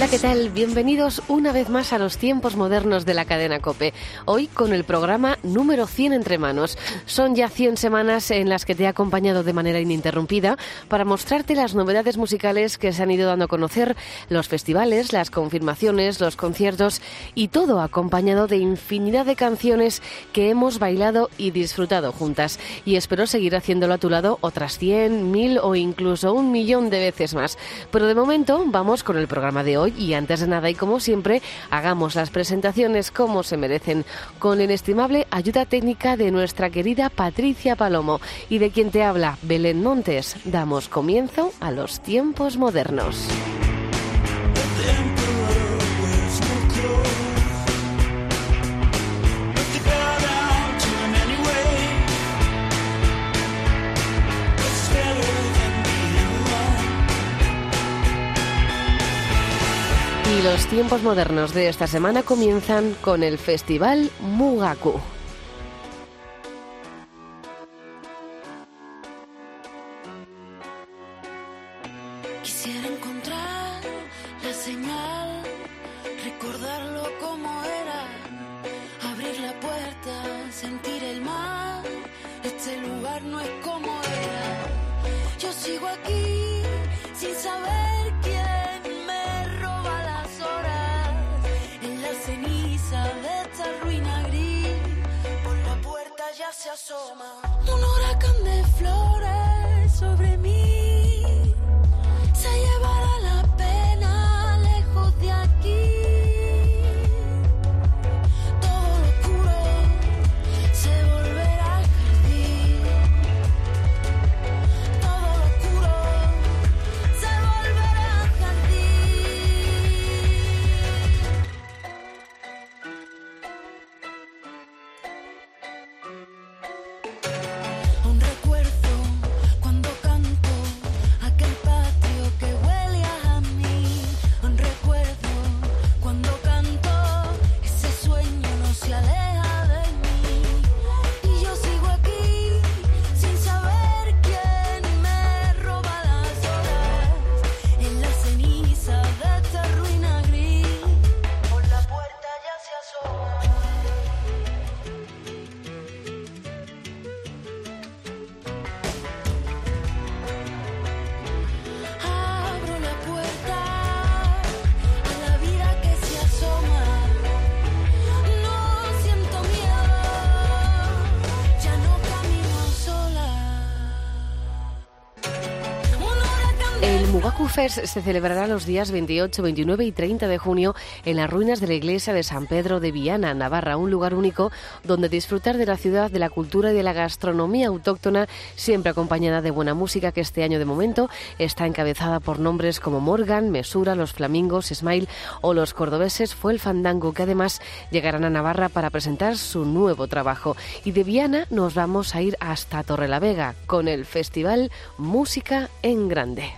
Hola, ¿qué tal? Bienvenidos una vez más a los tiempos modernos de la cadena Cope. Hoy con el programa número 100 entre manos. Son ya 100 semanas en las que te he acompañado de manera ininterrumpida para mostrarte las novedades musicales que se han ido dando a conocer, los festivales, las confirmaciones, los conciertos y todo acompañado de infinidad de canciones que hemos bailado y disfrutado juntas. Y espero seguir haciéndolo a tu lado otras 100, 1000 o incluso un millón de veces más. Pero de momento vamos con el programa de hoy y antes de nada y como siempre hagamos las presentaciones como se merecen con la inestimable ayuda técnica de nuestra querida Patricia Palomo y de quien te habla Belén Montes. Damos comienzo a los tiempos modernos. Los tiempos modernos de esta semana comienzan con el Festival Mugaku. Se celebrará los días 28, 29 y 30 de junio en las ruinas de la iglesia de San Pedro de Viana, Navarra, un lugar único donde disfrutar de la ciudad, de la cultura y de la gastronomía autóctona, siempre acompañada de buena música que este año de momento está encabezada por nombres como Morgan, Mesura, Los Flamingos, Smile o los cordobeses Fue el Fandango, que además llegarán a Navarra para presentar su nuevo trabajo. Y de Viana nos vamos a ir hasta Torrelavega con el festival Música en Grande.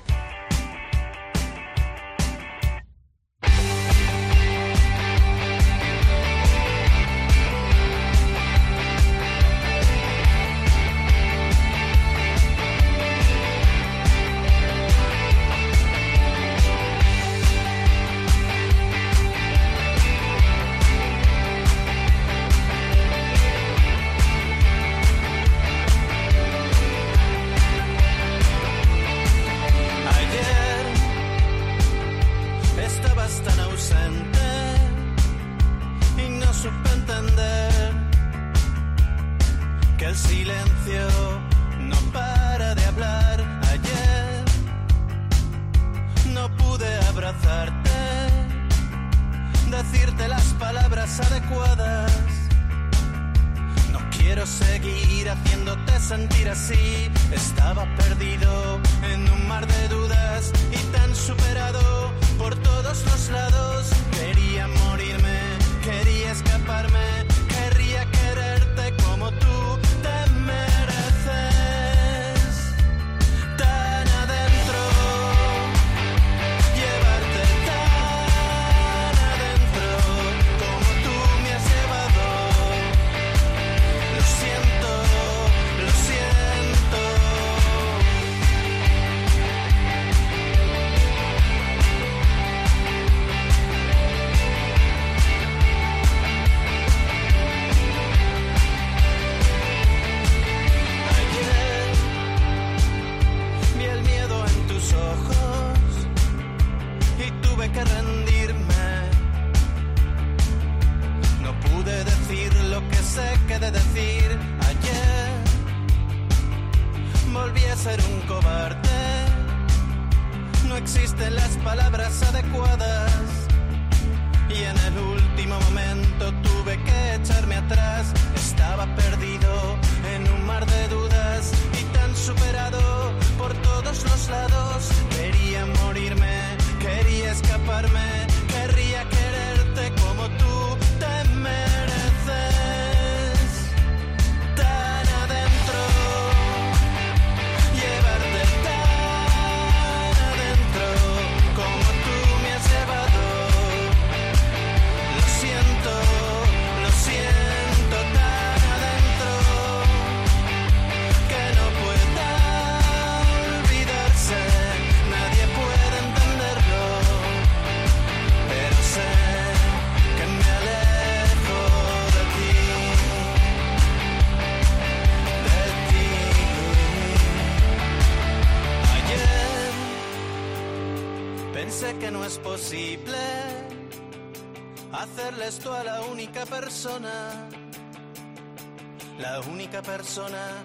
La única persona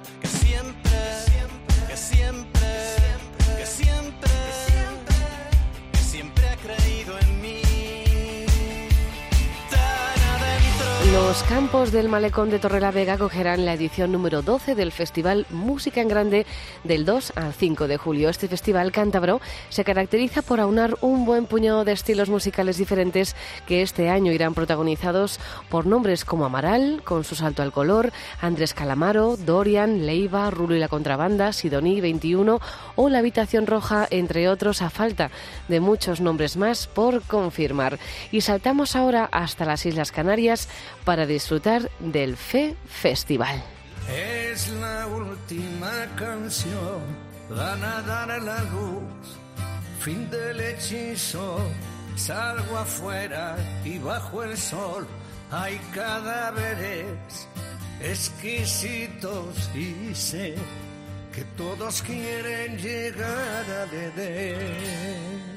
campos del Malecón de Torrelavega acogerán la edición número 12 del Festival Música en Grande del 2 al 5 de julio. Este festival cántabro se caracteriza por aunar un buen puñado de estilos musicales diferentes que este año irán protagonizados por nombres como Amaral, con su salto al color, Andrés Calamaro, Dorian, Leiva, Rulo y la Contrabanda, Sidoní 21 o La Habitación Roja, entre otros, a falta de muchos nombres más por confirmar. Y saltamos ahora hasta las Islas Canarias para disfrutar del FE Festival. Es la última canción, van a dar la luz, fin del hechizo, salgo afuera y bajo el sol hay cadáveres exquisitos y sé que todos quieren llegar a beber.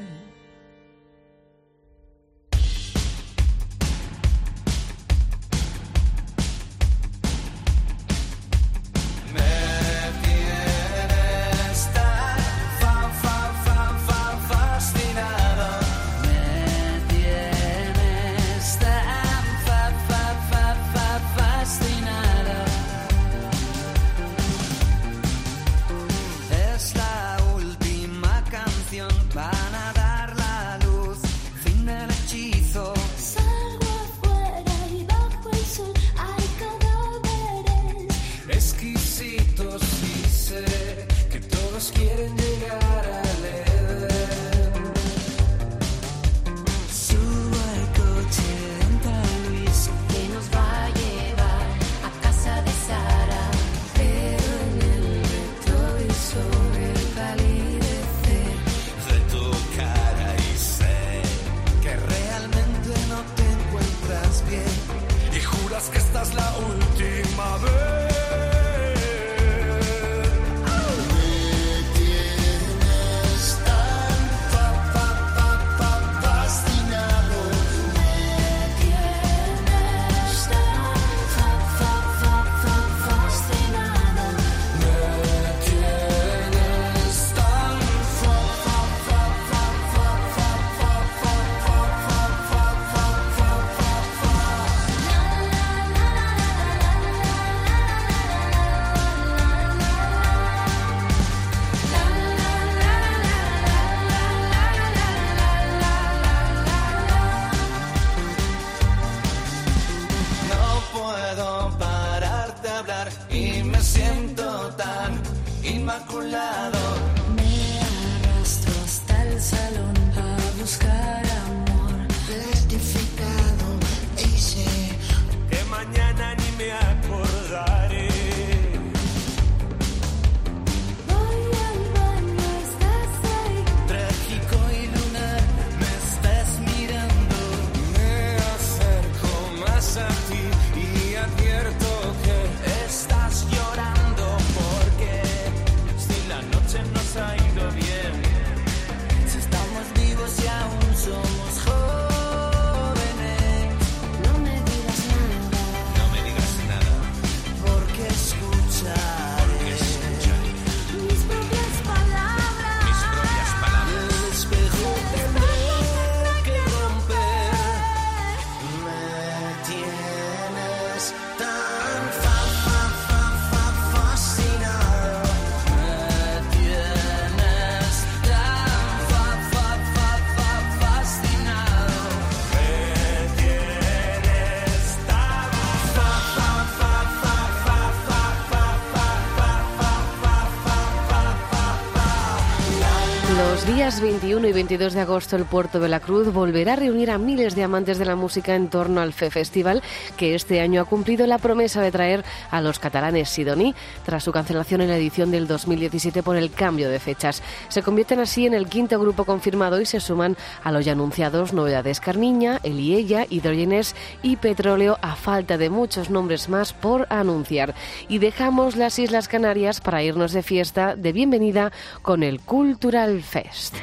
21 y 22 de agosto el puerto de la Cruz volverá a reunir a miles de amantes de la música en torno al FE Festival, que este año ha cumplido la promesa de traer a los catalanes Sidoní tras su cancelación en la edición del 2017 por el cambio de fechas. Se convierten así en el quinto grupo confirmado y se suman a los ya anunciados Novedades Carmiña, Eliella, Hidrogenes y Petróleo a falta de muchos nombres más por anunciar. Y dejamos las Islas Canarias para irnos de fiesta de bienvenida con el Cultural Fest.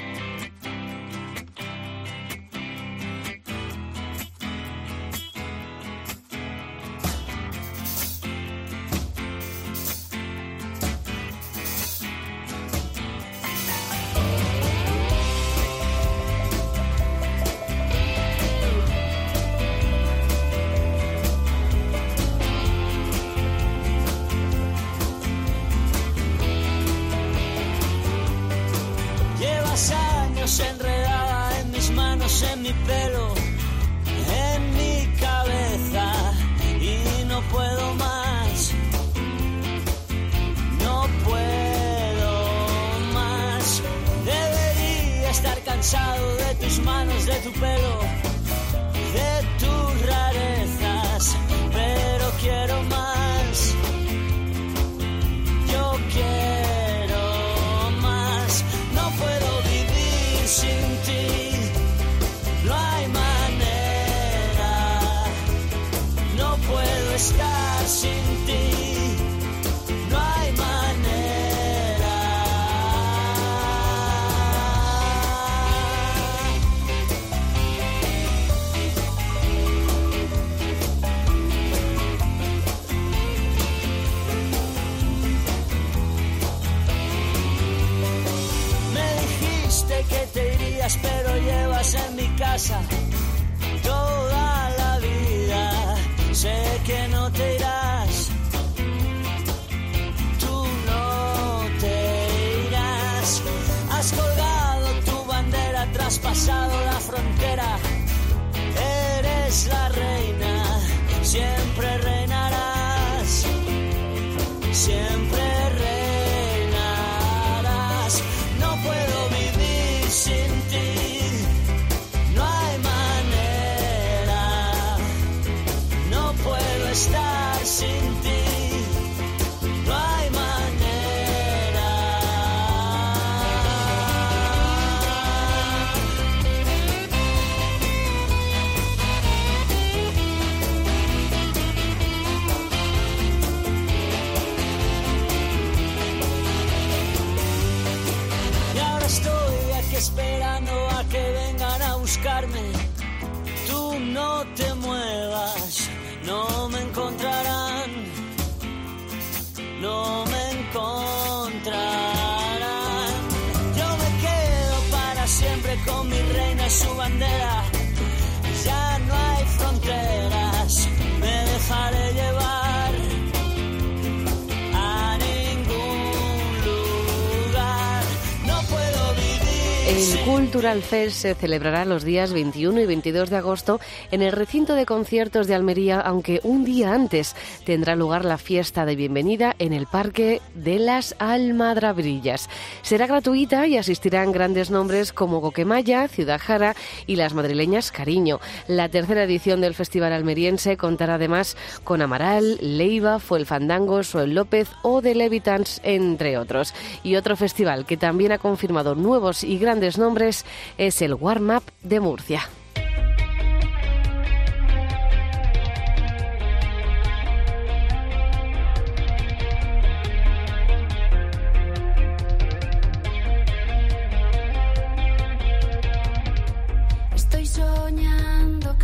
Cultural Fest se celebrará los días 21 y 22 de agosto en el recinto de conciertos de Almería, aunque un día antes tendrá lugar la fiesta de bienvenida en el Parque de las Almadrabrillas. Será gratuita y asistirán grandes nombres como Coquemaya, Ciudad Jara y las madrileñas Cariño. La tercera edición del Festival Almeriense contará además con Amaral, Leiva, Fuelfandango, Soel López o The Levitans, entre otros. Y otro festival que también ha confirmado nuevos y grandes nombres es el Warm Up de Murcia.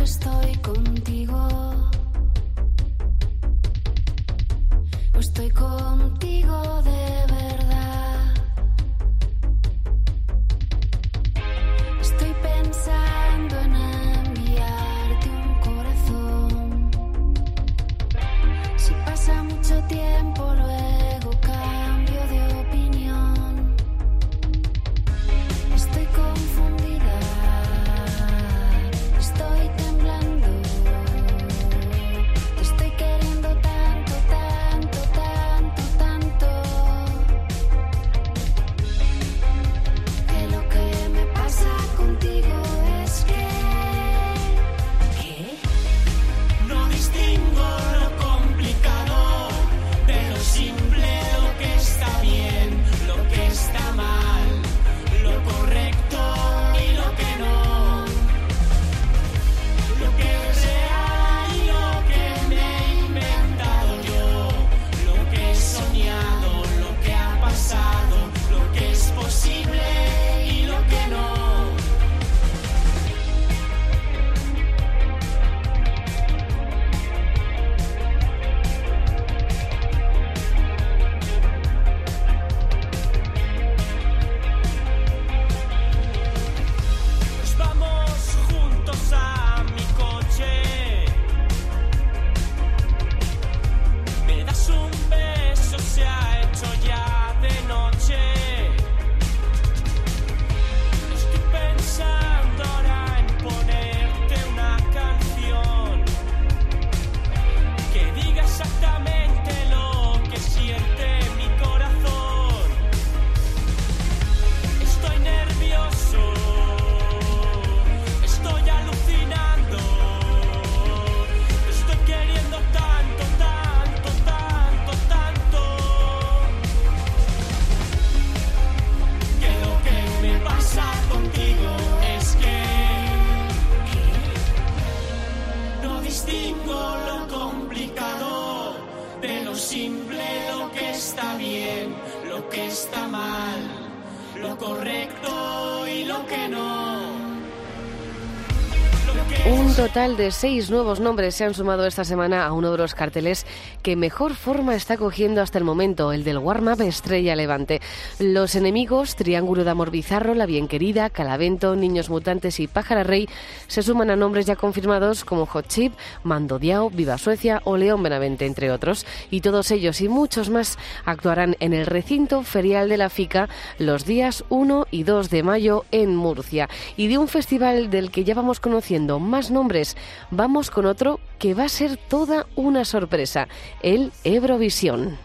Estoy contigo. O estoy contigo correcto y lo que no. Un total de seis nuevos nombres se han sumado esta semana a uno de los carteles que mejor forma está cogiendo hasta el momento, el del warm-up Estrella Levante. Los enemigos, Triángulo de Amor Bizarro, La Bien Querida, Calavento, Niños Mutantes y Pájara Rey, se suman a nombres ya confirmados como Hot Chip, Mando Diao, Viva Suecia o León Benavente, entre otros. Y todos ellos y muchos más actuarán en el recinto ferial de la FICA los días 1 y 2 de mayo en Murcia. Y de un festival del que ya vamos conociendo más nombres, vamos con otro que va a ser toda una sorpresa, el Eurovisión.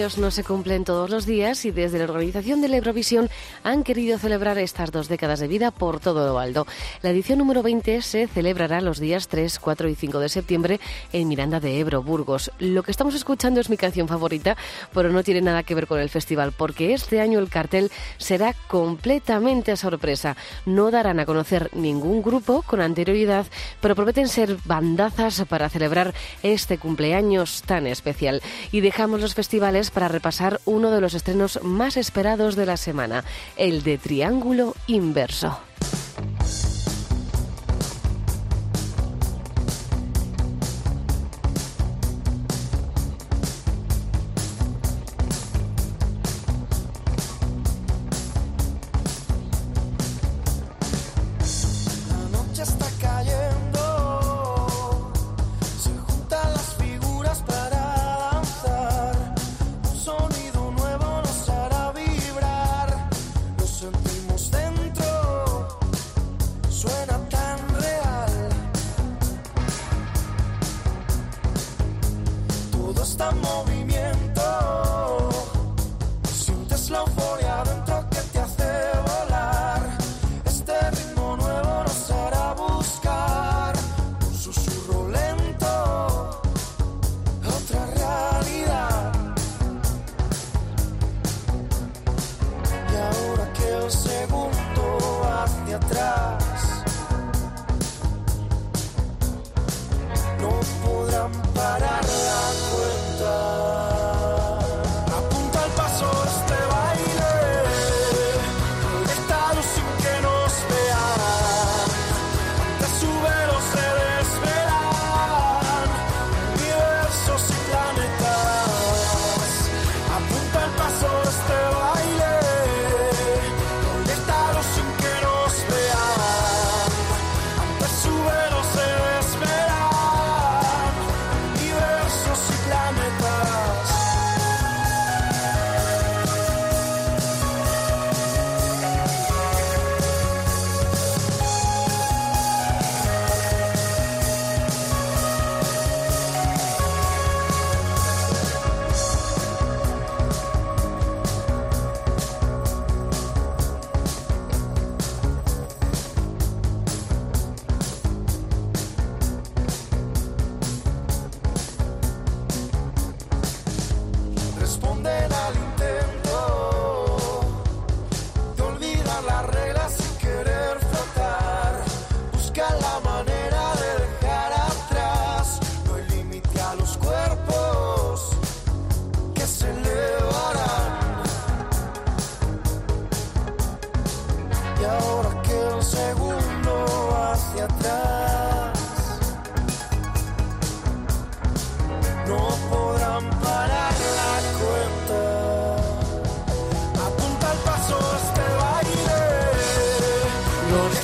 Años no se cumplen todos los días y desde la organización de la Eurovisión han querido celebrar estas dos décadas de vida por todo lo alto. La edición número 20 se celebrará los días 3, 4 y 5 de septiembre en Miranda de Ebro, Burgos. Lo que estamos escuchando es mi canción favorita, pero no tiene nada que ver con el festival, porque este año el cartel será completamente sorpresa. No darán a conocer ningún grupo con anterioridad, pero prometen ser bandazas para celebrar este cumpleaños tan especial. Y dejamos los festivales para repasar uno de los estrenos más esperados de la semana, el de Triángulo Inverso.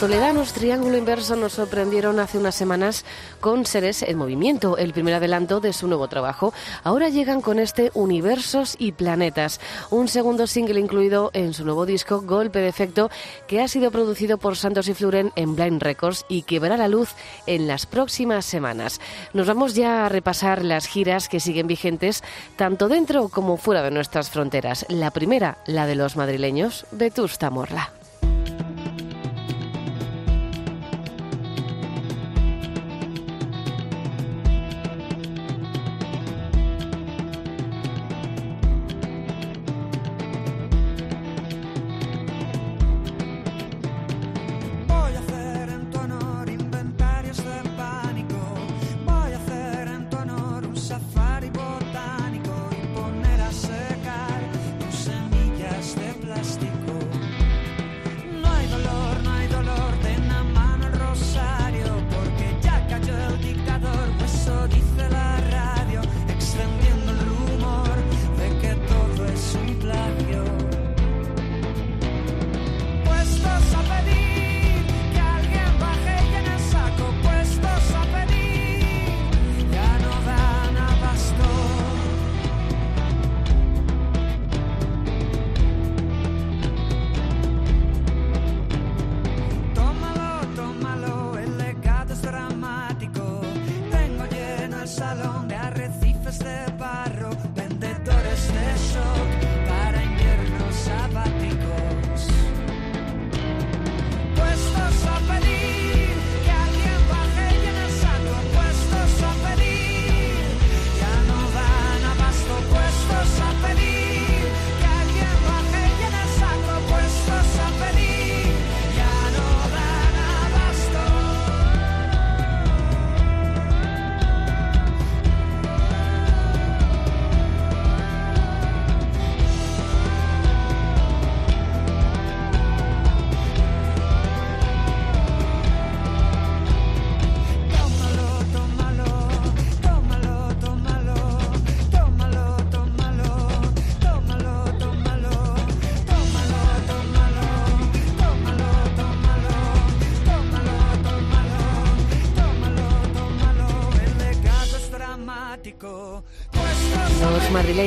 Los toledanos Triángulo Inverso nos sorprendieron hace unas semanas con Seres en Movimiento, el primer adelanto de su nuevo trabajo. Ahora llegan con este Universos y Planetas, un segundo single incluido en su nuevo disco Golpe de Efecto, que ha sido producido por Santos y Fluren en Blind Records y que verá la luz en las próximas semanas. Nos vamos ya a repasar las giras que siguen vigentes tanto dentro como fuera de nuestras fronteras. La primera, la de los madrileños, Vetusta Morla.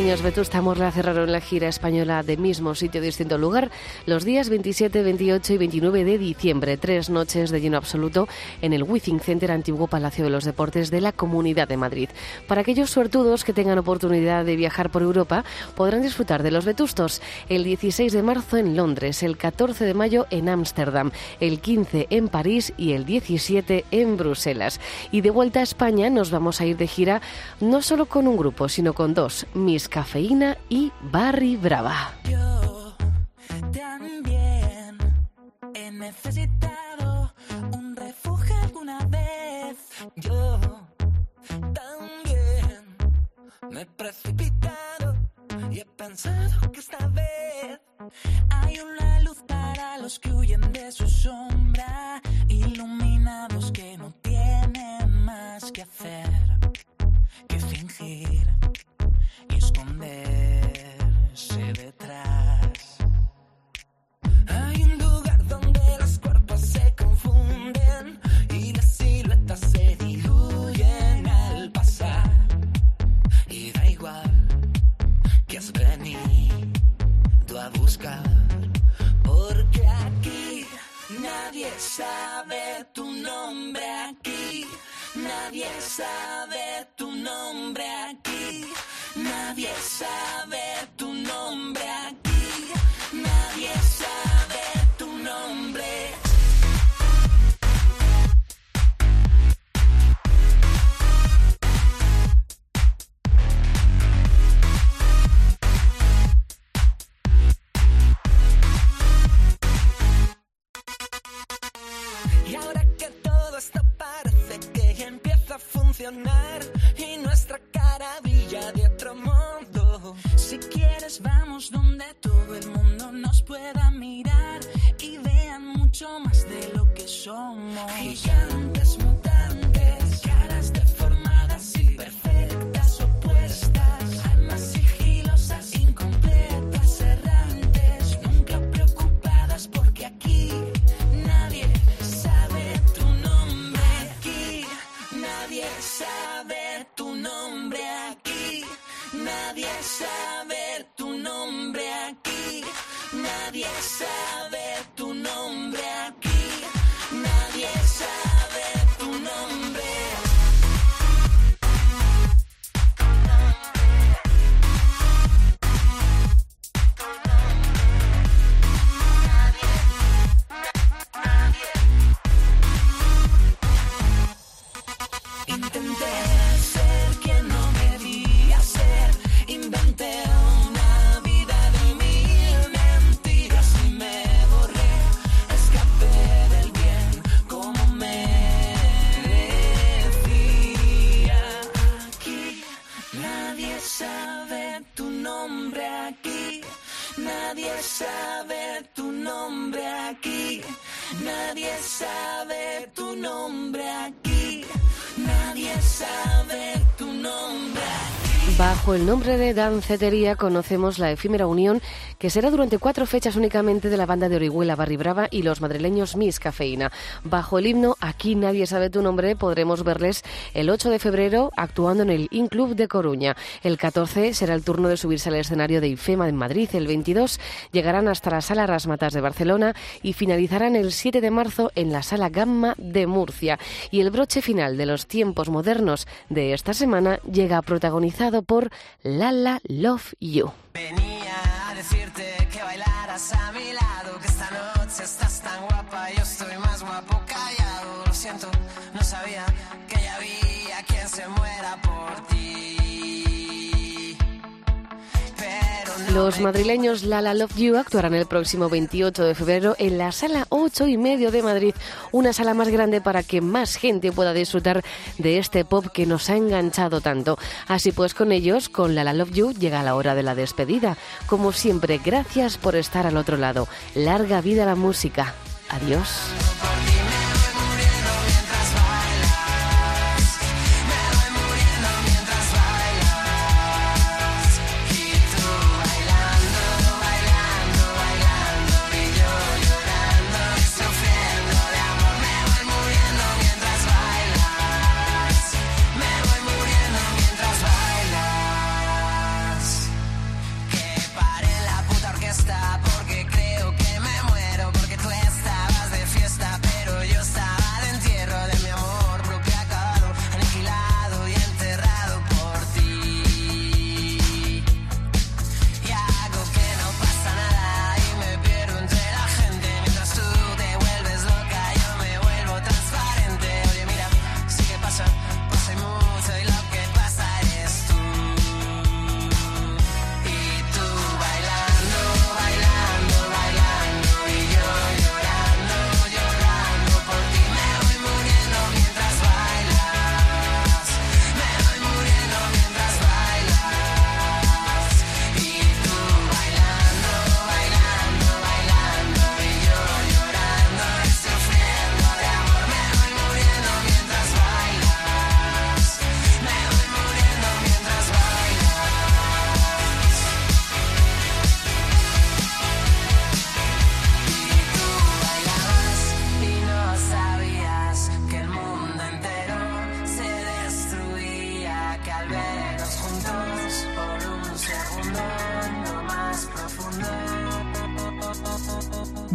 Madrileños Vetusta Morla cerraron la gira española de mismo sitio, distinto lugar, los días 27, 28 y 29 de diciembre. Tres noches de lleno absoluto en el Withing Center, antiguo Palacio de los Deportes de la Comunidad de Madrid. Para aquellos suertudos que tengan oportunidad de viajar por Europa, podrán disfrutar de los Vetustos el 16 de marzo en Londres, el 14 de mayo en Ámsterdam, el 15 en París y el 17 en Bruselas. Y de vuelta a España nos vamos a ir de gira no solo con un grupo, sino con dos, Miss Cafeína y Barry Brava. Yo también he necesitado un refugio alguna vez. Yo también me he precipitado y he pensado que esta vez nombre de Dancetería conocemos la efímera unión que será durante cuatro fechas únicamente de la banda de Orihuela Barri Brava y los madrileños Miss Cafeína. Bajo el himno Aquí nadie sabe tu nombre podremos verles el 8 de febrero actuando en el In Club de Coruña. El 14 será el turno de subirse al escenario de IFEMA en Madrid. El 22 llegarán hasta la Sala Rasmatas de Barcelona y finalizarán el 7 de marzo en la Sala Gamma de Murcia. Y el broche final de los tiempos modernos de esta semana llega protagonizado por Lala Love You. A mi lado, que esta noche estás tan guapa, yo estoy más guapo callado. Lo siento, Los madrileños Lala Love You actuarán el próximo 28 de febrero en la sala 8 y medio de Madrid, una sala más grande para que más gente pueda disfrutar de este pop que nos ha enganchado tanto. Así pues, con ellos, con Lala Love You, llega la hora de la despedida. Como siempre, gracias por estar al otro lado. Larga vida la música. Adiós.